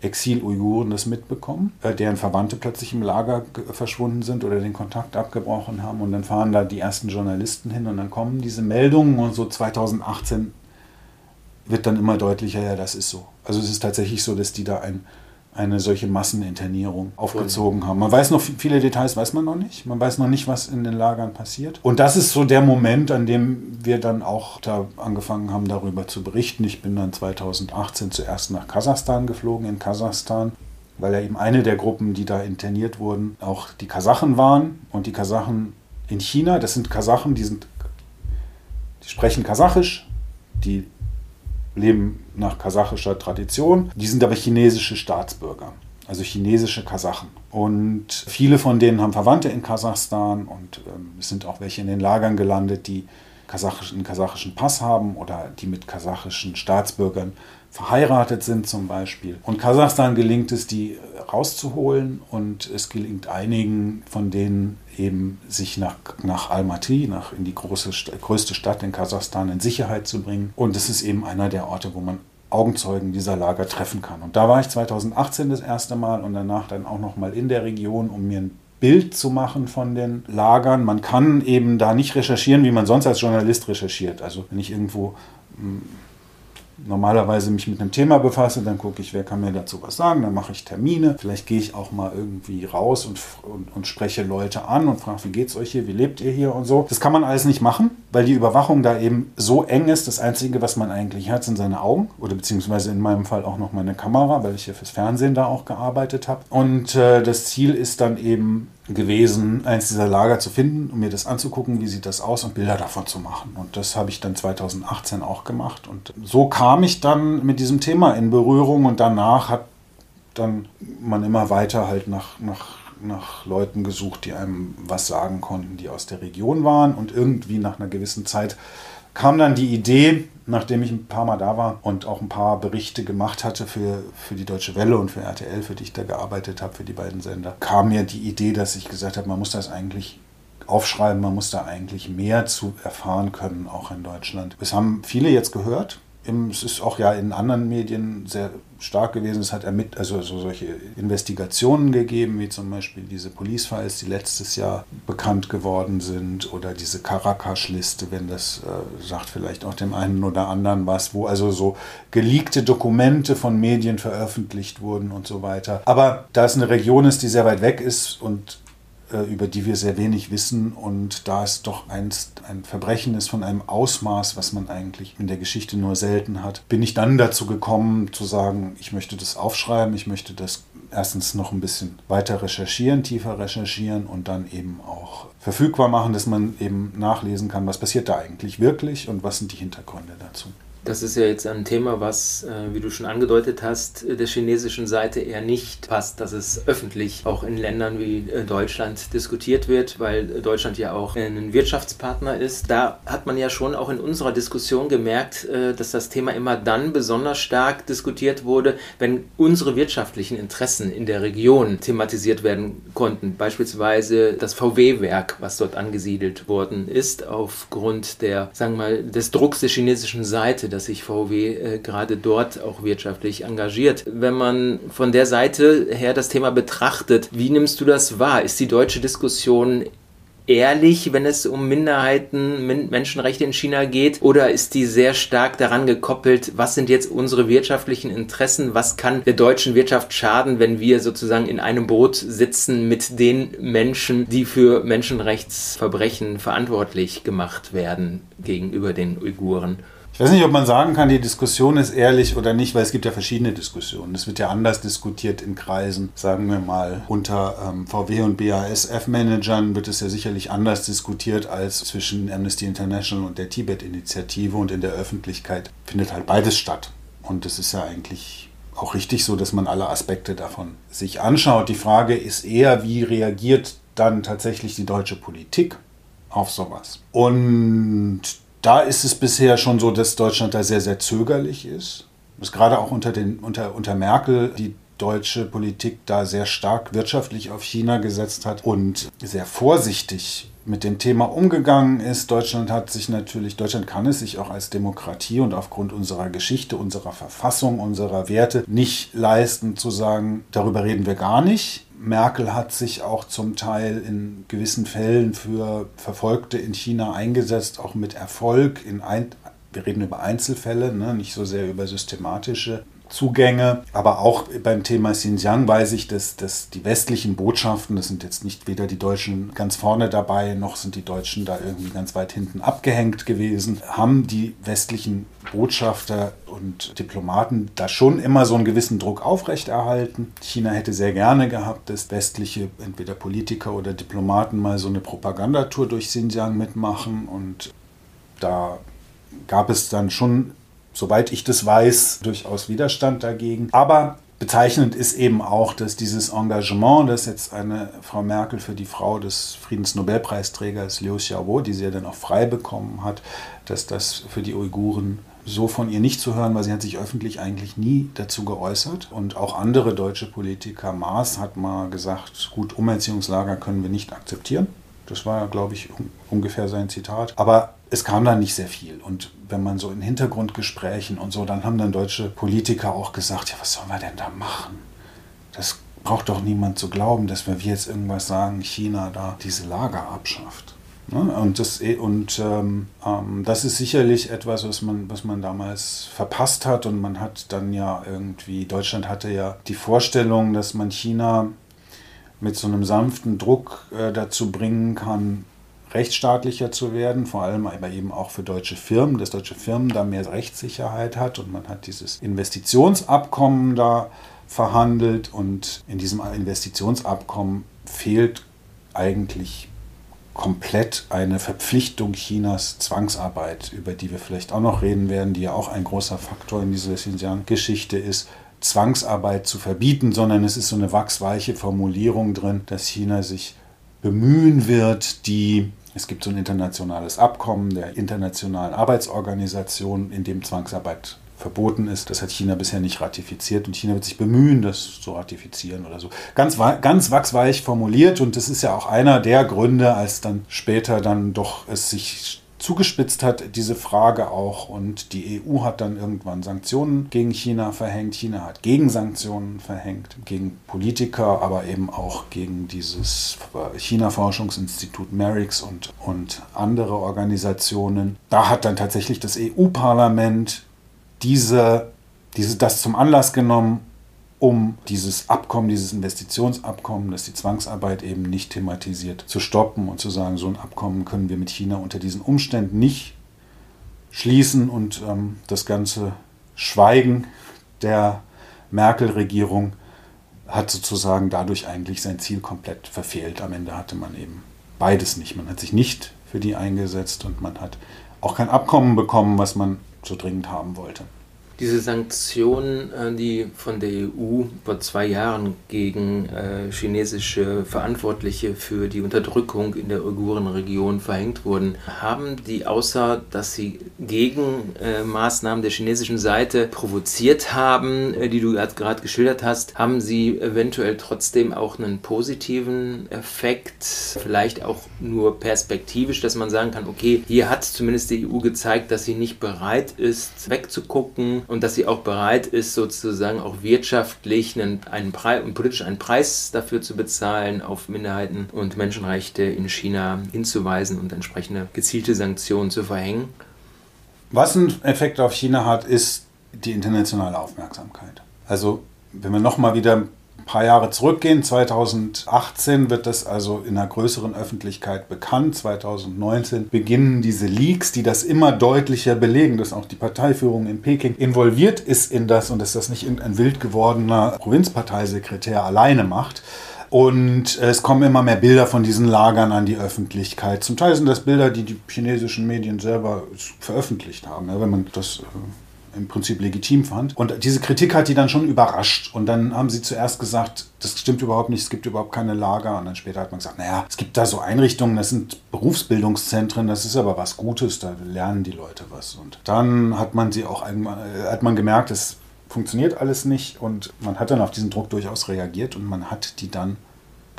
Exil-Uiguren das mitbekommen, äh, deren Verwandte plötzlich im Lager verschwunden sind oder den Kontakt abgebrochen haben. Und dann fahren da die ersten Journalisten hin und dann kommen diese Meldungen und so 2018 wird dann immer deutlicher, ja, das ist so. Also es ist tatsächlich so, dass die da ein, eine solche Masseninternierung aufgezogen haben. Man weiß noch, viele Details weiß man noch nicht. Man weiß noch nicht, was in den Lagern passiert. Und das ist so der Moment, an dem wir dann auch da angefangen haben, darüber zu berichten. Ich bin dann 2018 zuerst nach Kasachstan geflogen, in Kasachstan, weil ja eben eine der Gruppen, die da interniert wurden, auch die Kasachen waren. Und die Kasachen in China, das sind Kasachen, die sind, die sprechen Kasachisch, die leben nach kasachischer Tradition. Die sind aber chinesische Staatsbürger. also chinesische Kasachen. Und viele von denen haben Verwandte in Kasachstan und ähm, es sind auch welche in den Lagern gelandet, die kasachischen, einen kasachischen Pass haben oder die mit kasachischen Staatsbürgern verheiratet sind zum Beispiel. Und Kasachstan gelingt es, die rauszuholen und es gelingt einigen von denen eben, sich nach, nach Almaty, nach, in die große, größte Stadt in Kasachstan in Sicherheit zu bringen. Und es ist eben einer der Orte, wo man Augenzeugen dieser Lager treffen kann. Und da war ich 2018 das erste Mal und danach dann auch noch mal in der Region, um mir ein Bild zu machen von den Lagern. Man kann eben da nicht recherchieren, wie man sonst als Journalist recherchiert. Also wenn ich irgendwo hm, normalerweise mich mit einem Thema befasse, dann gucke ich, wer kann mir dazu was sagen, dann mache ich Termine. Vielleicht gehe ich auch mal irgendwie raus und, und, und spreche Leute an und frage, wie geht's euch hier, wie lebt ihr hier und so. Das kann man alles nicht machen, weil die Überwachung da eben so eng ist. Das Einzige, was man eigentlich hat, sind seine Augen oder beziehungsweise in meinem Fall auch noch meine Kamera, weil ich ja fürs Fernsehen da auch gearbeitet habe. Und äh, das Ziel ist dann eben gewesen, eins dieser Lager zu finden, um mir das anzugucken, wie sieht das aus und Bilder davon zu machen. Und das habe ich dann 2018 auch gemacht. Und so kam ich dann mit diesem Thema in Berührung und danach hat dann man immer weiter halt nach, nach, nach Leuten gesucht, die einem was sagen konnten, die aus der Region waren. Und irgendwie nach einer gewissen Zeit kam dann die Idee, nachdem ich ein paar Mal da war und auch ein paar Berichte gemacht hatte für, für die Deutsche Welle und für RTL, für die ich da gearbeitet habe, für die beiden Sender, kam mir die Idee, dass ich gesagt habe, man muss das eigentlich aufschreiben, man muss da eigentlich mehr zu erfahren können, auch in Deutschland. Das haben viele jetzt gehört, es ist auch ja in anderen Medien sehr stark gewesen. Es hat ermitt also so solche Investigationen gegeben, wie zum Beispiel diese Police Files, die letztes Jahr bekannt geworden sind, oder diese Caracas-Liste, wenn das äh, sagt vielleicht auch dem einen oder anderen was, wo also so geleakte Dokumente von Medien veröffentlicht wurden und so weiter. Aber da es eine Region ist, die sehr weit weg ist und über die wir sehr wenig wissen. Und da es doch einst ein Verbrechen ist von einem Ausmaß, was man eigentlich in der Geschichte nur selten hat, bin ich dann dazu gekommen zu sagen, ich möchte das aufschreiben, ich möchte das erstens noch ein bisschen weiter recherchieren, tiefer recherchieren und dann eben auch verfügbar machen, dass man eben nachlesen kann, was passiert da eigentlich wirklich und was sind die Hintergründe dazu. Das ist ja jetzt ein Thema, was, äh, wie du schon angedeutet hast, der chinesischen Seite eher nicht passt, dass es öffentlich auch in Ländern wie äh, Deutschland diskutiert wird, weil Deutschland ja auch ein Wirtschaftspartner ist. Da hat man ja schon auch in unserer Diskussion gemerkt, äh, dass das Thema immer dann besonders stark diskutiert wurde, wenn unsere wirtschaftlichen Interessen in der Region thematisiert werden konnten. Beispielsweise das VW-Werk, was dort angesiedelt worden ist, aufgrund der, sagen wir mal, des Drucks der chinesischen Seite dass sich VW äh, gerade dort auch wirtschaftlich engagiert. Wenn man von der Seite her das Thema betrachtet, wie nimmst du das wahr? Ist die deutsche Diskussion ehrlich, wenn es um Minderheiten, Menschenrechte in China geht? Oder ist die sehr stark daran gekoppelt, was sind jetzt unsere wirtschaftlichen Interessen? Was kann der deutschen Wirtschaft schaden, wenn wir sozusagen in einem Boot sitzen mit den Menschen, die für Menschenrechtsverbrechen verantwortlich gemacht werden gegenüber den Uiguren? Ich weiß nicht, ob man sagen kann, die Diskussion ist ehrlich oder nicht, weil es gibt ja verschiedene Diskussionen. Es wird ja anders diskutiert in Kreisen, sagen wir mal, unter ähm, VW und BASF-Managern wird es ja sicherlich anders diskutiert als zwischen Amnesty International und der Tibet-Initiative und in der Öffentlichkeit findet halt beides statt. Und es ist ja eigentlich auch richtig so, dass man alle Aspekte davon sich anschaut. Die Frage ist eher, wie reagiert dann tatsächlich die deutsche Politik auf sowas? Und da ist es bisher schon so, dass Deutschland da sehr, sehr zögerlich ist. Dass gerade auch unter, den, unter, unter Merkel die deutsche Politik da sehr stark wirtschaftlich auf China gesetzt hat und sehr vorsichtig mit dem Thema umgegangen ist. Deutschland hat sich natürlich, Deutschland kann es sich auch als Demokratie und aufgrund unserer Geschichte, unserer Verfassung, unserer Werte nicht leisten zu sagen, darüber reden wir gar nicht. Merkel hat sich auch zum Teil in gewissen Fällen für Verfolgte in China eingesetzt, auch mit Erfolg. In ein, wir reden über Einzelfälle, ne, nicht so sehr über systematische Zugänge. Aber auch beim Thema Xinjiang weiß ich, dass, dass die westlichen Botschaften, das sind jetzt nicht weder die Deutschen ganz vorne dabei, noch sind die Deutschen da irgendwie ganz weit hinten abgehängt gewesen, haben die westlichen Botschafter und Diplomaten da schon immer so einen gewissen Druck aufrechterhalten. China hätte sehr gerne gehabt, dass westliche, entweder Politiker oder Diplomaten mal so eine Propagandatour durch Xinjiang mitmachen und da gab es dann schon soweit ich das weiß, durchaus Widerstand dagegen. Aber Bezeichnend ist eben auch, dass dieses Engagement, das jetzt eine Frau Merkel für die Frau des Friedensnobelpreisträgers Liu Xiaobo, die sie ja dann auch frei bekommen hat, dass das für die Uiguren so von ihr nicht zu hören, weil sie hat sich öffentlich eigentlich nie dazu geäußert. Und auch andere deutsche Politiker, Maas hat mal gesagt, gut, Umerziehungslager können wir nicht akzeptieren. Das war, glaube ich, ungefähr sein Zitat. Aber es kam dann nicht sehr viel. Und wenn man so in Hintergrundgesprächen und so, dann haben dann deutsche Politiker auch gesagt, ja, was sollen wir denn da machen? Das braucht doch niemand zu glauben, dass wir jetzt irgendwas sagen, China da diese Lager abschafft. Ne? Und, das, und ähm, ähm, das ist sicherlich etwas, was man, was man damals verpasst hat. Und man hat dann ja irgendwie, Deutschland hatte ja die Vorstellung, dass man China mit so einem sanften Druck äh, dazu bringen kann, rechtsstaatlicher zu werden, vor allem aber eben auch für deutsche Firmen, dass deutsche Firmen da mehr Rechtssicherheit hat und man hat dieses Investitionsabkommen da verhandelt und in diesem Investitionsabkommen fehlt eigentlich komplett eine Verpflichtung Chinas Zwangsarbeit, über die wir vielleicht auch noch reden werden, die ja auch ein großer Faktor in dieser Xinjiang-Geschichte ist, Zwangsarbeit zu verbieten, sondern es ist so eine wachsweiche Formulierung drin, dass China sich bemühen wird, die es gibt so ein internationales Abkommen der Internationalen Arbeitsorganisation, in dem Zwangsarbeit verboten ist. Das hat China bisher nicht ratifiziert und China wird sich bemühen, das zu ratifizieren oder so. Ganz, ganz wachsweich formuliert und das ist ja auch einer der Gründe, als dann später dann doch es sich zugespitzt hat, diese Frage auch. Und die EU hat dann irgendwann Sanktionen gegen China verhängt. China hat Gegensanktionen verhängt, gegen Politiker, aber eben auch gegen dieses China-Forschungsinstitut MERIX und, und andere Organisationen. Da hat dann tatsächlich das EU-Parlament diese, diese, das zum Anlass genommen, um dieses Abkommen, dieses Investitionsabkommen, das die Zwangsarbeit eben nicht thematisiert, zu stoppen und zu sagen, so ein Abkommen können wir mit China unter diesen Umständen nicht schließen und ähm, das ganze Schweigen der Merkel-Regierung hat sozusagen dadurch eigentlich sein Ziel komplett verfehlt. Am Ende hatte man eben beides nicht. Man hat sich nicht für die eingesetzt und man hat auch kein Abkommen bekommen, was man so dringend haben wollte. Diese Sanktionen, äh, die von der EU vor zwei Jahren gegen äh, chinesische Verantwortliche für die Unterdrückung in der Uigurenregion verhängt wurden, haben die außer, dass sie Gegenmaßnahmen äh, der chinesischen Seite provoziert haben, die du gerade geschildert hast, haben sie eventuell trotzdem auch einen positiven Effekt, vielleicht auch nur perspektivisch, dass man sagen kann, okay, hier hat zumindest die EU gezeigt, dass sie nicht bereit ist, wegzugucken und dass sie auch bereit ist, sozusagen auch wirtschaftlich einen, einen Preis und politisch einen Preis dafür zu bezahlen, auf Minderheiten und Menschenrechte in China hinzuweisen und entsprechende gezielte Sanktionen zu verhängen. Was einen Effekt auf China hat, ist die internationale Aufmerksamkeit. Also wenn wir nochmal wieder ein paar Jahre zurückgehen, 2018 wird das also in einer größeren Öffentlichkeit bekannt. 2019 beginnen diese Leaks, die das immer deutlicher belegen, dass auch die Parteiführung in Peking involviert ist in das und dass das nicht irgendein wild gewordener Provinzparteisekretär alleine macht. Und es kommen immer mehr Bilder von diesen Lagern an die Öffentlichkeit. Zum Teil sind das Bilder, die die chinesischen Medien selber veröffentlicht haben. Wenn man das äh, im Prinzip legitim fand. Und diese Kritik hat die dann schon überrascht. Und dann haben sie zuerst gesagt, das stimmt überhaupt nicht, es gibt überhaupt keine Lager. Und dann später hat man gesagt, naja, es gibt da so Einrichtungen, das sind Berufsbildungszentren, das ist aber was Gutes, da lernen die Leute was. Und dann hat man sie auch einmal, hat man gemerkt, es funktioniert alles nicht. Und man hat dann auf diesen Druck durchaus reagiert und man hat die dann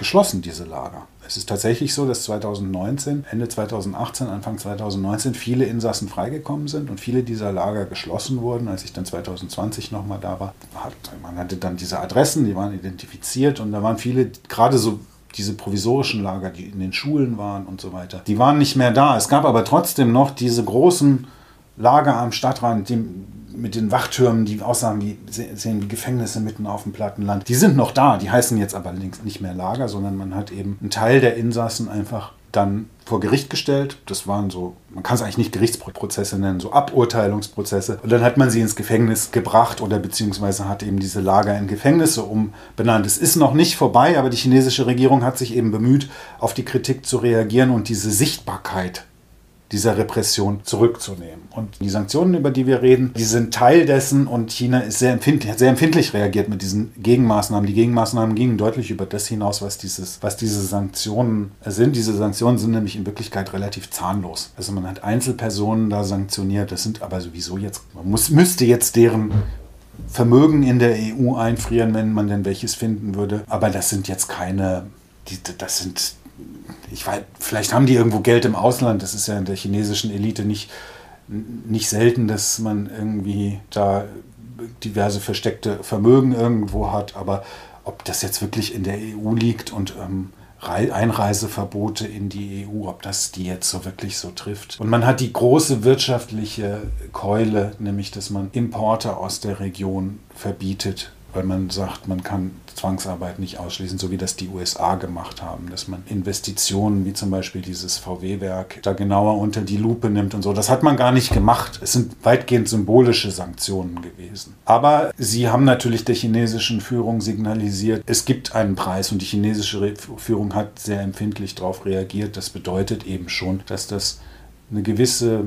geschlossen, diese Lager. Es ist tatsächlich so, dass 2019, Ende 2018, Anfang 2019 viele Insassen freigekommen sind und viele dieser Lager geschlossen wurden. Als ich dann 2020 nochmal da war, hat, man hatte dann diese Adressen, die waren identifiziert und da waren viele, gerade so diese provisorischen Lager, die in den Schulen waren und so weiter, die waren nicht mehr da. Es gab aber trotzdem noch diese großen Lager am Stadtrand, die mit den Wachtürmen, die aussahen wie, sehen wie Gefängnisse mitten auf dem Plattenland. Die sind noch da, die heißen jetzt aber nicht mehr Lager, sondern man hat eben einen Teil der Insassen einfach dann vor Gericht gestellt. Das waren so, man kann es eigentlich nicht Gerichtsprozesse nennen, so Aburteilungsprozesse. Und dann hat man sie ins Gefängnis gebracht oder beziehungsweise hat eben diese Lager in Gefängnisse umbenannt. Es ist noch nicht vorbei, aber die chinesische Regierung hat sich eben bemüht, auf die Kritik zu reagieren und diese Sichtbarkeit dieser Repression zurückzunehmen. Und die Sanktionen, über die wir reden, die sind Teil dessen und China ist sehr empfindlich, sehr empfindlich reagiert mit diesen Gegenmaßnahmen. Die Gegenmaßnahmen gingen deutlich über das hinaus, was, dieses, was diese Sanktionen sind. Diese Sanktionen sind nämlich in Wirklichkeit relativ zahnlos. Also man hat Einzelpersonen da sanktioniert, das sind aber sowieso jetzt, man muss, müsste jetzt deren Vermögen in der EU einfrieren, wenn man denn welches finden würde. Aber das sind jetzt keine, die, das sind, ich weiß, vielleicht haben die irgendwo Geld im Ausland. Das ist ja in der chinesischen Elite nicht, nicht selten, dass man irgendwie da diverse versteckte Vermögen irgendwo hat. Aber ob das jetzt wirklich in der EU liegt und ähm, Einreiseverbote in die EU, ob das die jetzt so wirklich so trifft. Und man hat die große wirtschaftliche Keule, nämlich dass man Importe aus der Region verbietet weil man sagt, man kann Zwangsarbeit nicht ausschließen, so wie das die USA gemacht haben, dass man Investitionen wie zum Beispiel dieses VW-Werk da genauer unter die Lupe nimmt und so. Das hat man gar nicht gemacht. Es sind weitgehend symbolische Sanktionen gewesen. Aber sie haben natürlich der chinesischen Führung signalisiert, es gibt einen Preis und die chinesische Führung hat sehr empfindlich darauf reagiert. Das bedeutet eben schon, dass das eine gewisse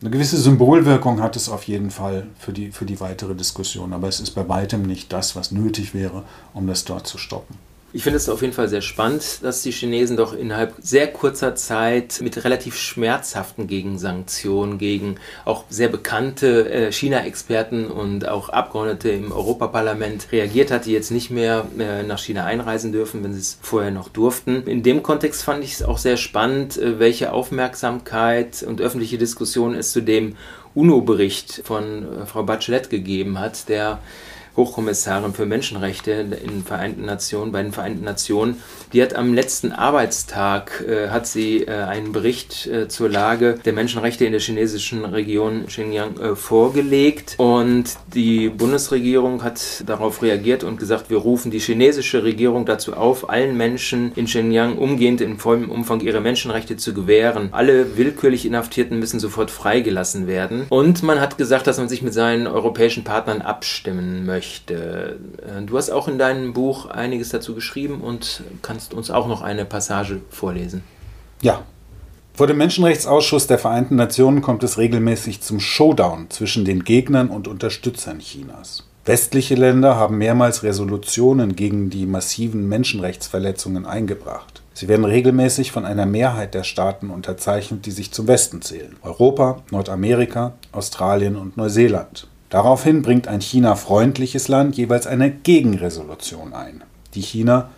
eine gewisse Symbolwirkung hat es auf jeden Fall für die, für die weitere Diskussion, aber es ist bei weitem nicht das, was nötig wäre, um das dort zu stoppen. Ich finde es auf jeden Fall sehr spannend, dass die Chinesen doch innerhalb sehr kurzer Zeit mit relativ schmerzhaften Gegensanktionen gegen auch sehr bekannte äh, China-Experten und auch Abgeordnete im Europaparlament reagiert hat, die jetzt nicht mehr äh, nach China einreisen dürfen, wenn sie es vorher noch durften. In dem Kontext fand ich es auch sehr spannend, äh, welche Aufmerksamkeit und öffentliche Diskussion es zu dem UNO-Bericht von Frau Bachelet gegeben hat, der Hochkommissarin für Menschenrechte in Vereinten Nationen, bei den Vereinten Nationen, die hat am letzten Arbeitstag äh, hat sie äh, einen Bericht äh, zur Lage der Menschenrechte in der chinesischen Region Xinjiang äh, vorgelegt und die Bundesregierung hat darauf reagiert und gesagt, wir rufen die chinesische Regierung dazu auf, allen Menschen in Xinjiang umgehend in vollem Umfang ihre Menschenrechte zu gewähren. Alle willkürlich Inhaftierten müssen sofort freigelassen werden. Und man hat gesagt, dass man sich mit seinen europäischen Partnern abstimmen möchte. Äh, du hast auch in deinem Buch einiges dazu geschrieben und kannst uns auch noch eine Passage vorlesen. Ja. Vor dem Menschenrechtsausschuss der Vereinten Nationen kommt es regelmäßig zum Showdown zwischen den Gegnern und Unterstützern Chinas. Westliche Länder haben mehrmals Resolutionen gegen die massiven Menschenrechtsverletzungen eingebracht. Sie werden regelmäßig von einer Mehrheit der Staaten unterzeichnet, die sich zum Westen zählen. Europa, Nordamerika, Australien und Neuseeland. Daraufhin bringt ein China-freundliches Land jeweils eine Gegenresolution ein, die China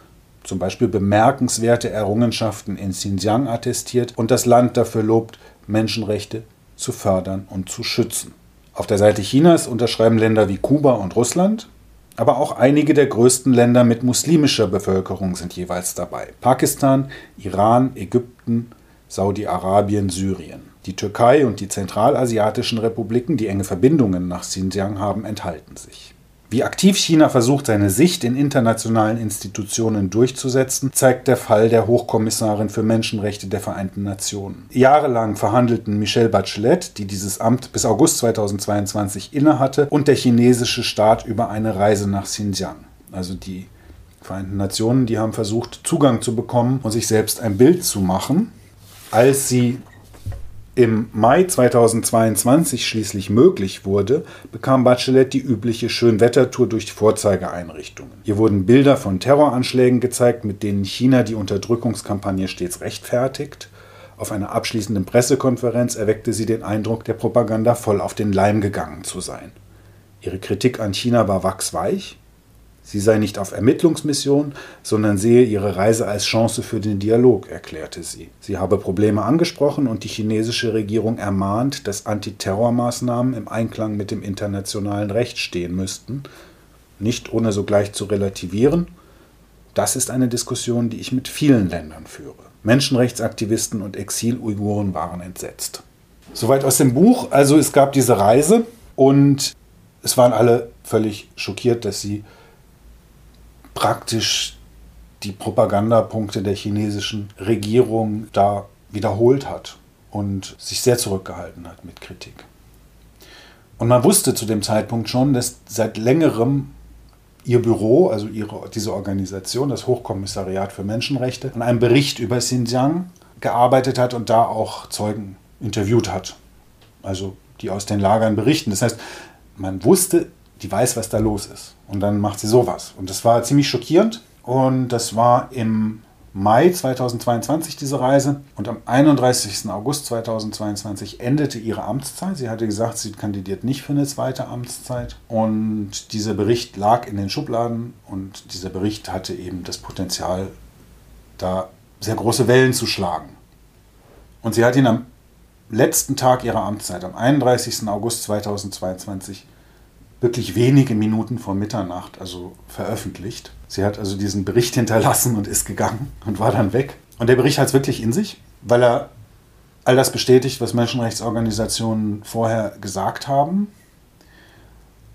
zum Beispiel bemerkenswerte Errungenschaften in Xinjiang attestiert und das Land dafür lobt, Menschenrechte zu fördern und zu schützen. Auf der Seite Chinas unterschreiben Länder wie Kuba und Russland, aber auch einige der größten Länder mit muslimischer Bevölkerung sind jeweils dabei. Pakistan, Iran, Ägypten, Saudi-Arabien, Syrien. Die Türkei und die zentralasiatischen Republiken, die enge Verbindungen nach Xinjiang haben, enthalten sich. Wie aktiv China versucht, seine Sicht in internationalen Institutionen durchzusetzen, zeigt der Fall der Hochkommissarin für Menschenrechte der Vereinten Nationen. Jahrelang verhandelten Michelle Bachelet, die dieses Amt bis August 2022 innehatte, und der chinesische Staat über eine Reise nach Xinjiang. Also die Vereinten Nationen, die haben versucht, Zugang zu bekommen und sich selbst ein Bild zu machen. Als sie im Mai 2022 schließlich möglich wurde, bekam Bachelet die übliche Schönwettertour durch Vorzeigeeinrichtungen. Ihr wurden Bilder von Terroranschlägen gezeigt, mit denen China die Unterdrückungskampagne stets rechtfertigt. Auf einer abschließenden Pressekonferenz erweckte sie den Eindruck, der Propaganda voll auf den Leim gegangen zu sein. Ihre Kritik an China war wachsweich, Sie sei nicht auf Ermittlungsmission, sondern sehe ihre Reise als Chance für den Dialog, erklärte sie. Sie habe Probleme angesprochen und die chinesische Regierung ermahnt, dass Antiterrormaßnahmen im Einklang mit dem internationalen Recht stehen müssten, nicht ohne sogleich zu relativieren. Das ist eine Diskussion, die ich mit vielen Ländern führe. Menschenrechtsaktivisten und Exil-Uiguren waren entsetzt. Soweit aus dem Buch. Also es gab diese Reise und es waren alle völlig schockiert, dass sie praktisch die Propagandapunkte der chinesischen Regierung da wiederholt hat und sich sehr zurückgehalten hat mit Kritik. Und man wusste zu dem Zeitpunkt schon, dass seit längerem ihr Büro, also ihre, diese Organisation, das Hochkommissariat für Menschenrechte, an einem Bericht über Xinjiang gearbeitet hat und da auch Zeugen interviewt hat. Also die aus den Lagern berichten. Das heißt, man wusste, die weiß, was da los ist. Und dann macht sie sowas. Und das war ziemlich schockierend. Und das war im Mai 2022 diese Reise. Und am 31. August 2022 endete ihre Amtszeit. Sie hatte gesagt, sie kandidiert nicht für eine zweite Amtszeit. Und dieser Bericht lag in den Schubladen. Und dieser Bericht hatte eben das Potenzial, da sehr große Wellen zu schlagen. Und sie hat ihn am letzten Tag ihrer Amtszeit, am 31. August 2022, wirklich wenige Minuten vor Mitternacht, also veröffentlicht. Sie hat also diesen Bericht hinterlassen und ist gegangen und war dann weg. Und der Bericht hat es wirklich in sich, weil er all das bestätigt, was Menschenrechtsorganisationen vorher gesagt haben,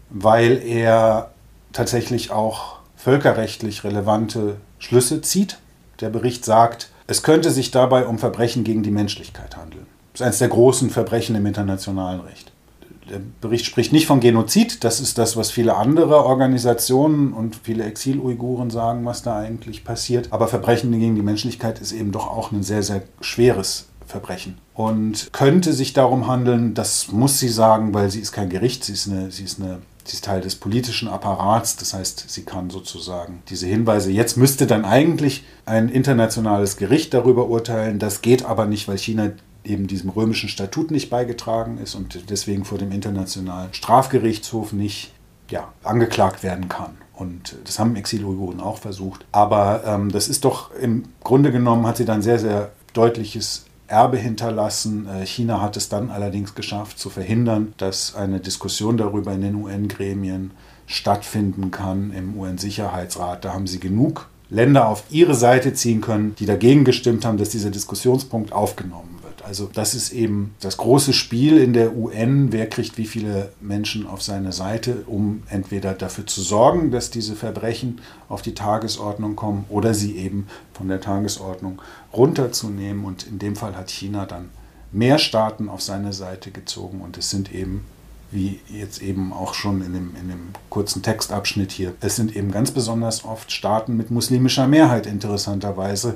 weil er tatsächlich auch völkerrechtlich relevante Schlüsse zieht. Der Bericht sagt, es könnte sich dabei um Verbrechen gegen die Menschlichkeit handeln. Das ist eines der großen Verbrechen im internationalen Recht. Der Bericht spricht nicht von Genozid, das ist das, was viele andere Organisationen und viele Exil-Uiguren sagen, was da eigentlich passiert. Aber Verbrechen gegen die Menschlichkeit ist eben doch auch ein sehr, sehr schweres Verbrechen. Und könnte sich darum handeln, das muss sie sagen, weil sie ist kein Gericht, sie ist, eine, sie ist, eine, sie ist Teil des politischen Apparats. Das heißt, sie kann sozusagen diese Hinweise, jetzt müsste dann eigentlich ein internationales Gericht darüber urteilen. Das geht aber nicht, weil China eben diesem römischen Statut nicht beigetragen ist und deswegen vor dem Internationalen Strafgerichtshof nicht ja, angeklagt werden kann. Und das haben Exil-Uiguren auch versucht. Aber ähm, das ist doch im Grunde genommen, hat sie dann sehr, sehr deutliches Erbe hinterlassen. Äh, China hat es dann allerdings geschafft zu verhindern, dass eine Diskussion darüber in den UN-Gremien stattfinden kann im UN-Sicherheitsrat. Da haben sie genug Länder auf ihre Seite ziehen können, die dagegen gestimmt haben, dass dieser Diskussionspunkt aufgenommen Also das ist eben das große Spiel in der UN, wer kriegt wie viele Menschen auf seine Seite, um entweder dafür zu sorgen, dass diese Verbrechen auf die Tagesordnung kommen oder sie eben von der Tagesordnung runterzunehmen. Und in dem Fall hat China dann mehr Staaten auf seine Seite gezogen und es sind eben wie jetzt eben auch schon in dem, in dem kurzen Textabschnitt hier. Es sind eben ganz besonders oft Staaten mit muslimischer Mehrheit interessanterweise,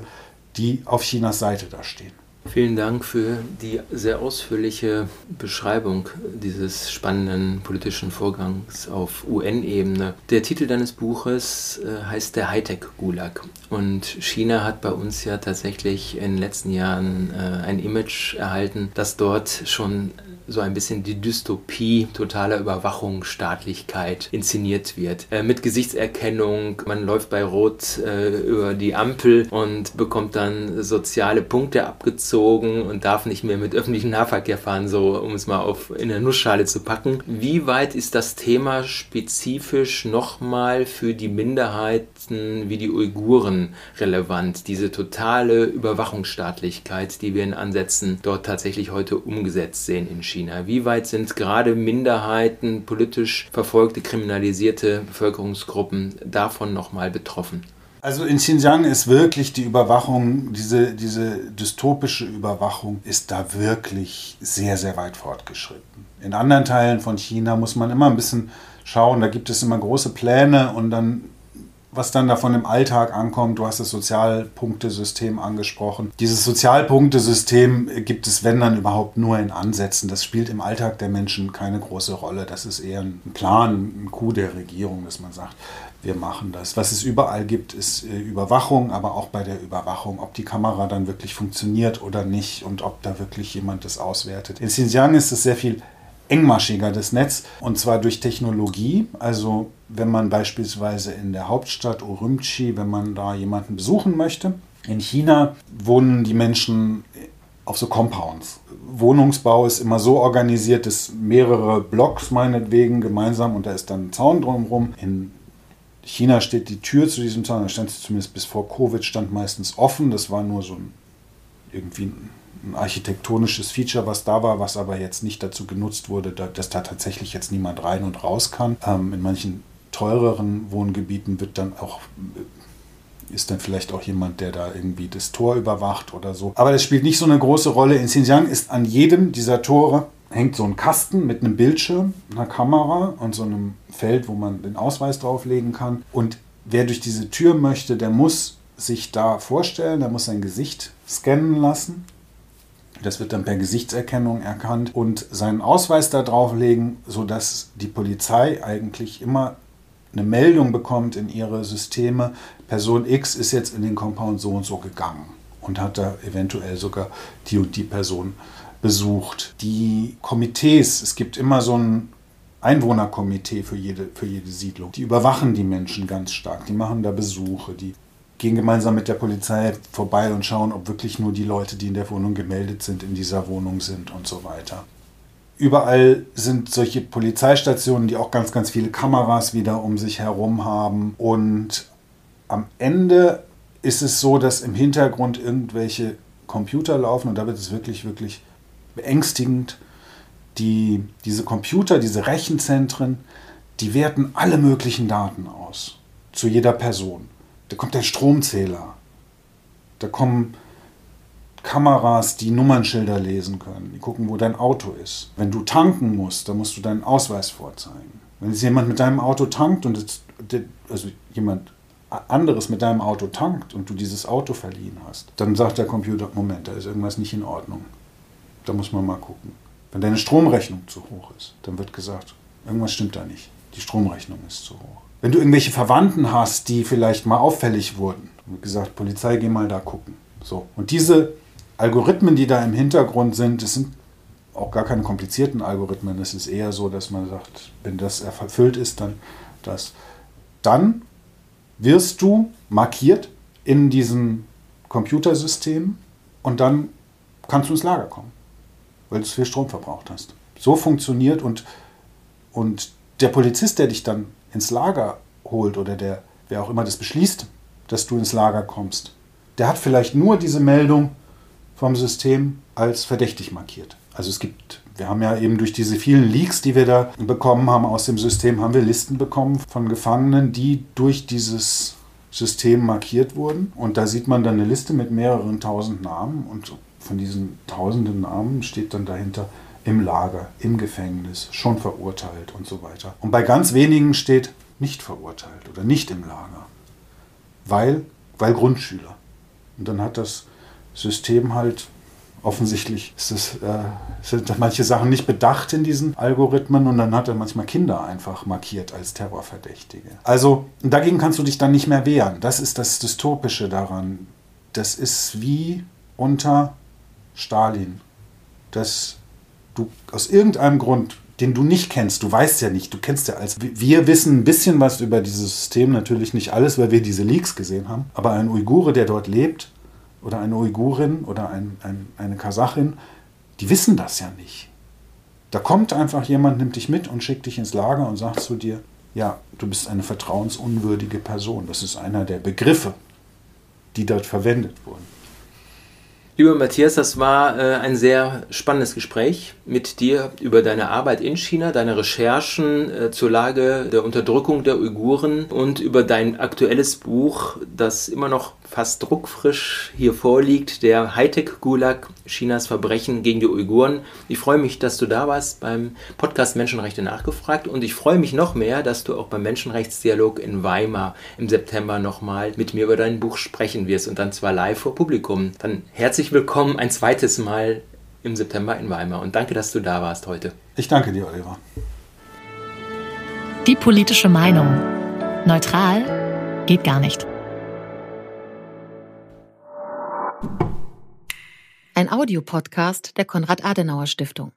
die auf Chinas Seite da stehen. Vielen Dank für die sehr ausführliche Beschreibung dieses spannenden politischen Vorgangs auf UN-Ebene. Der Titel deines Buches äh, heißt der Hightech-Gulag. Und China hat bei uns ja tatsächlich in den letzten Jahren äh, ein Image erhalten, das dort schon so ein bisschen die Dystopie totaler Überwachung, Staatlichkeit inszeniert wird. Äh, mit Gesichtserkennung, man läuft bei Rot äh, über die Ampel und bekommt dann soziale Punkte abgezogen und darf nicht mehr mit öffentlichem Nahverkehr fahren, so um es mal auf in der Nussschale zu packen. Wie weit ist das Thema spezifisch nochmal für die Minderheiten wie die Uiguren relevant? Diese totale Überwachungsstaatlichkeit, die wir in Ansätzen dort tatsächlich heute umgesetzt sehen in China. China? Wie weit sind gerade Minderheiten, politisch verfolgte, kriminalisierte Bevölkerungsgruppen davon nochmal betroffen? Also in Xinjiang ist wirklich die Überwachung, diese, diese dystopische Überwachung ist da wirklich sehr, sehr weit fortgeschritten. In anderen Teilen von China muss man immer ein bisschen schauen, da gibt es immer große Pläne und dann was dann davon im Alltag ankommt. Du hast das Sozialpunktesystem angesprochen. Dieses Sozialpunktesystem gibt es, wenn dann überhaupt, nur in Ansätzen. Das spielt im Alltag der Menschen keine große Rolle. Das ist eher ein Plan, ein Coup der Regierung, dass man sagt, wir machen das. Was es überall gibt, ist äh, Überwachung, aber auch bei der Überwachung, ob die Kamera dann wirklich funktioniert oder nicht und ob da wirklich jemand das auswertet. In Xinjiang ist es sehr viel engmaschiger, das Netz, und zwar durch Technologie. Also wenn man beispielsweise in der Hauptstadt Urumqi, wenn man da jemanden besuchen möchte, in China wohnen die Menschen auf so Compounds. Wohnungsbau ist immer so organisiert, dass mehrere Blocks meinetwegen gemeinsam und da ist dann ein Zaun drumherum. In China steht die Tür zu diesem Zaun, da stand sie zumindest bis vor Covid, stand meistens offen. Das war nur so ein, irgendwie ein architektonisches Feature, was da war, was aber jetzt nicht dazu genutzt wurde, dass da tatsächlich jetzt niemand rein und raus kann. Ähm, in manchen teureren Wohngebieten wird dann auch ist dann vielleicht auch jemand, der da irgendwie das Tor überwacht oder so. Aber das spielt nicht so eine große Rolle. In Xinjiang ist an jedem dieser Tore hängt so ein Kasten mit einem Bildschirm, einer Kamera und so einem Feld, wo man den Ausweis drauflegen kann. Und wer durch diese Tür möchte, der muss sich da vorstellen, er muss sein Gesicht scannen lassen. Das wird dann per Gesichtserkennung erkannt und seinen Ausweis da drauflegen, sodass die Polizei eigentlich immer eine Meldung bekommt in ihre Systeme, Person X ist jetzt in den Compound so und so gegangen und hat da eventuell sogar die und die Person besucht. Die Komitees, es gibt immer so ein Einwohnerkomitee für jede, für jede Siedlung. Die überwachen die Menschen ganz stark, die machen da Besuche, die gehen gemeinsam mit der Polizei vorbei und schauen, ob wirklich nur die Leute, die in der Wohnung gemeldet sind, in dieser Wohnung sind und so weiter. Überall sind solche Polizeistationen, die auch ganz, ganz viele Kameras wieder um sich herum haben. Und am Ende ist es so, dass im Hintergrund irgendwelche Computer laufen und da wird es wirklich, wirklich beängstigend. Die, diese Computer, diese Rechenzentren, die werten alle möglichen Daten aus zu jeder Person. Da kommt der Stromzähler. Da kommen Kameras, die Nummernschilder lesen können. Die gucken, wo dein Auto ist. Wenn du tanken musst, dann musst du deinen Ausweis vorzeigen. Wenn jetzt jemand mit deinem Auto tankt und es, also jemand anderes mit deinem Auto tankt und du dieses Auto verliehen hast, dann sagt der Computer, Moment, da ist irgendwas nicht in Ordnung. Da muss man mal gucken. Wenn deine Stromrechnung zu hoch ist, dann wird gesagt, irgendwas stimmt da nicht. Die Stromrechnung ist zu hoch. Wenn du irgendwelche Verwandten hast, die vielleicht mal auffällig wurden, wie gesagt, Polizei, geh mal da gucken. So. Und diese Algorithmen, die da im Hintergrund sind, das sind auch gar keine komplizierten Algorithmen. Es ist eher so, dass man sagt, wenn das erfüllt ist, dann das. Dann wirst du markiert in diesem Computersystem und dann kannst du ins Lager kommen, weil du zu viel Strom verbraucht hast. So funktioniert und, und der Polizist, der dich dann ins Lager holt oder der, wer auch immer das beschließt, dass du ins Lager kommst, der hat vielleicht nur diese Meldung vom System als verdächtig markiert. Also es gibt, wir haben ja eben durch diese vielen Leaks, die wir da bekommen haben aus dem System, haben wir Listen bekommen von Gefangenen, die durch dieses System markiert wurden. Und da sieht man dann eine Liste mit mehreren tausend Namen und von diesen tausenden Namen steht dann dahinter im Lager, im Gefängnis, schon verurteilt und so weiter. Und bei ganz wenigen steht nicht verurteilt oder nicht im Lager, weil, weil Grundschüler. Und dann hat das System halt offensichtlich es, äh, sind manche Sachen nicht bedacht in diesen Algorithmen und dann hat er manchmal Kinder einfach markiert als Terrorverdächtige. Also dagegen kannst du dich dann nicht mehr wehren. Das ist das Dystopische daran. Das ist wie unter Stalin. Das du aus irgendeinem Grund, den du nicht kennst, du weißt ja nicht, du kennst ja als. Wir wissen ein bisschen was über dieses System, natürlich nicht alles, weil wir diese Leaks gesehen haben, aber ein Uigure, der dort lebt, oder eine Uigurin oder ein, ein, eine Kasachin, die wissen das ja nicht. Da kommt einfach jemand, nimmt dich mit und schickt dich ins Lager und sagt zu dir, ja, du bist eine vertrauensunwürdige Person. Das ist einer der Begriffe, die dort verwendet wurden. Lieber Matthias, das war äh, ein sehr spannendes Gespräch mit dir über deine Arbeit in China, deine Recherchen äh, zur Lage der Unterdrückung der Uiguren und über dein aktuelles Buch, das immer noch fast druckfrisch hier vorliegt, der Hightech-Gulag, Chinas Verbrechen gegen die Uiguren. Ich freue mich, dass du da warst beim Podcast Menschenrechte nachgefragt und ich freue mich noch mehr, dass du auch beim Menschenrechtsdialog in Weimar im September nochmal mit mir über dein Buch sprechen wirst und dann zwar live vor Publikum. Dann herzlich willkommen ein zweites Mal im September in Weimar und danke, dass du da warst heute. Ich danke dir, Oliver. Die politische Meinung. Neutral geht gar nicht. Ein Audiopodcast der Konrad-Adenauer-Stiftung.